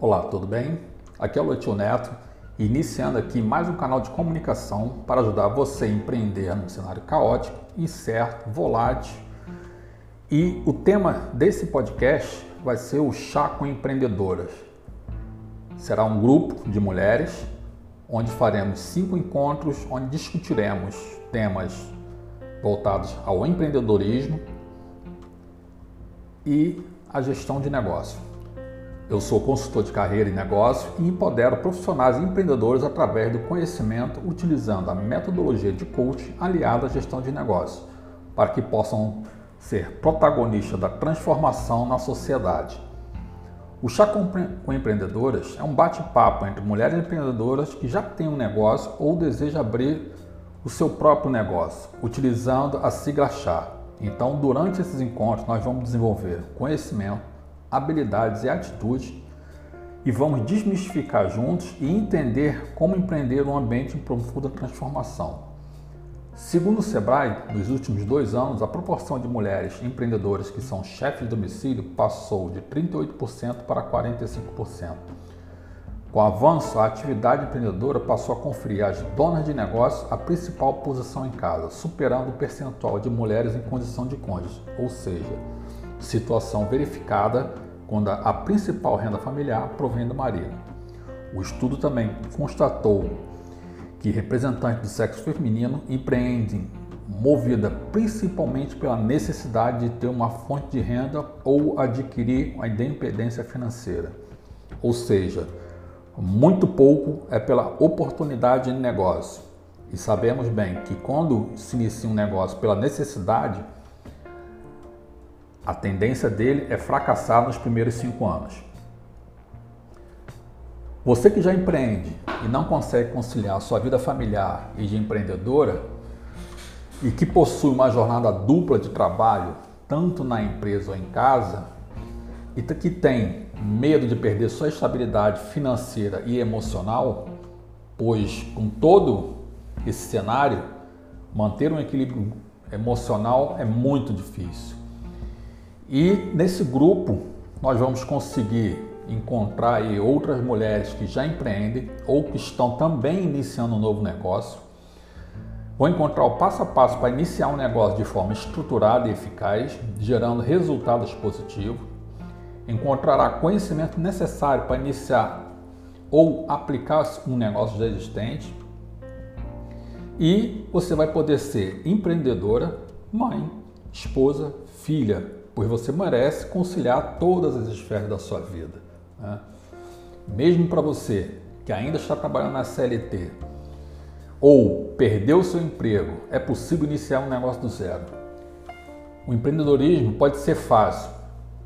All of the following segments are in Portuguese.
Olá, tudo bem? Aqui é o Leitio Neto, iniciando aqui mais um canal de comunicação para ajudar você a empreender num cenário caótico, incerto, volátil. E o tema desse podcast vai ser o Chá com Empreendedoras. Será um grupo de mulheres onde faremos cinco encontros onde discutiremos temas voltados ao empreendedorismo e a gestão de negócio. Eu sou consultor de carreira e negócio e empodero profissionais e empreendedores através do conhecimento utilizando a metodologia de coaching aliada à gestão de negócio, para que possam ser protagonistas da transformação na sociedade. O Chá com Empreendedoras é um bate-papo entre mulheres empreendedoras que já têm um negócio ou desejam abrir o seu próprio negócio, utilizando a sigla CHA. Então, durante esses encontros, nós vamos desenvolver conhecimento, habilidades e atitudes e vamos desmistificar juntos e entender como empreender um ambiente em profunda transformação. Segundo o Sebrae, nos últimos dois anos, a proporção de mulheres empreendedoras que são chefes de domicílio passou de 38% para 45%. Com o avanço, a atividade empreendedora passou a conferir às donas de negócio a principal posição em casa, superando o percentual de mulheres em condição de cônjuge, ou seja, situação verificada quando a principal renda familiar provém do marido. O estudo também constatou que representantes do sexo feminino empreendem movida principalmente pela necessidade de ter uma fonte de renda ou adquirir uma independência financeira. Ou seja, muito pouco é pela oportunidade de negócio. E sabemos bem que quando se inicia um negócio pela necessidade, a tendência dele é fracassar nos primeiros cinco anos. Você que já empreende e não consegue conciliar sua vida familiar e de empreendedora e que possui uma jornada dupla de trabalho, tanto na empresa ou em casa, e que tem medo de perder sua estabilidade financeira e emocional, pois com todo esse cenário, manter um equilíbrio emocional é muito difícil. E nesse grupo nós vamos conseguir encontrar aí outras mulheres que já empreendem ou que estão também iniciando um novo negócio. Vou encontrar o passo a passo para iniciar um negócio de forma estruturada e eficaz, gerando resultados positivos. Encontrará conhecimento necessário para iniciar ou aplicar um negócio já existente. E você vai poder ser empreendedora, mãe, esposa, filha, pois você merece conciliar todas as esferas da sua vida. Né? Mesmo para você que ainda está trabalhando na CLT ou perdeu seu emprego, é possível iniciar um negócio do zero. O empreendedorismo pode ser fácil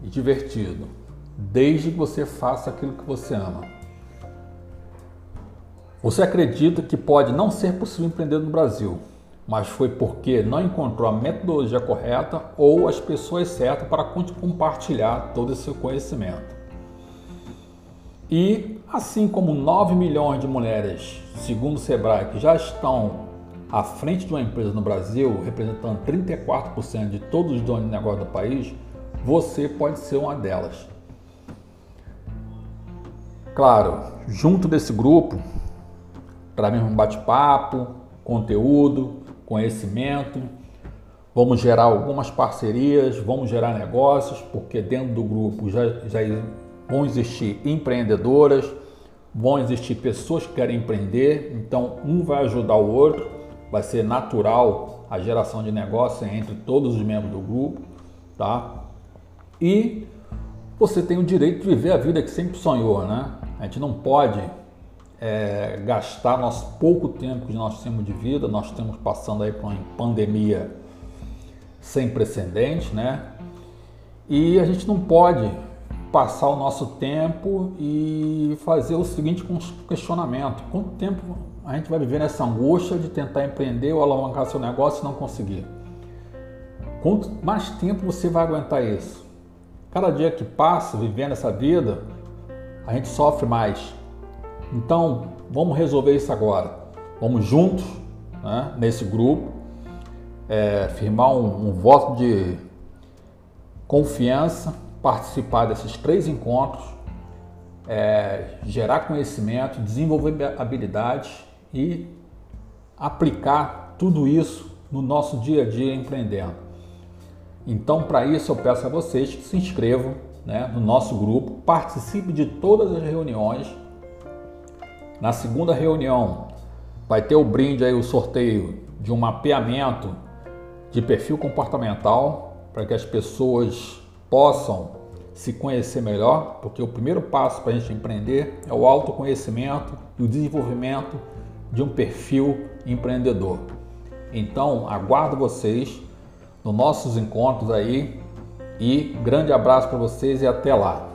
e divertido, desde que você faça aquilo que você ama. Você acredita que pode não ser possível empreender no Brasil, mas foi porque não encontrou a metodologia correta ou as pessoas certas para compartilhar todo esse conhecimento. E assim como 9 milhões de mulheres, segundo o Sebrae, que já estão à frente de uma empresa no Brasil, representando 34% de todos os donos de negócio do país, você pode ser uma delas. Claro, junto desse grupo, trazemos um bate-papo, conteúdo, conhecimento, vamos gerar algumas parcerias, vamos gerar negócios, porque dentro do grupo já, já vão existir empreendedoras, vão existir pessoas que querem empreender, então um vai ajudar o outro, vai ser natural a geração de negócio entre todos os membros do grupo, tá? E você tem o direito de viver a vida que sempre sonhou, né? A gente não pode é, gastar nosso pouco tempo que nós temos de vida, nós estamos passando aí por uma pandemia sem precedentes, né? E a gente não pode passar o nosso tempo e fazer o seguinte questionamento: quanto tempo a gente vai viver nessa angústia de tentar empreender ou alavancar seu negócio e não conseguir? Quanto mais tempo você vai aguentar isso? Cada dia que passa vivendo essa vida, a gente sofre mais. Então, vamos resolver isso agora. Vamos juntos, né, nesse grupo, é, firmar um, um voto de confiança, participar desses três encontros é, gerar conhecimento, desenvolver habilidades e aplicar tudo isso no nosso dia a dia empreendendo. Então, para isso, eu peço a vocês que se inscrevam né, no nosso grupo, participe de todas as reuniões. Na segunda reunião, vai ter o brinde aí, o sorteio de um mapeamento de perfil comportamental para que as pessoas possam se conhecer melhor, porque o primeiro passo para a gente empreender é o autoconhecimento e o desenvolvimento de um perfil empreendedor. Então, aguardo vocês nos nossos encontros aí e grande abraço para vocês e até lá.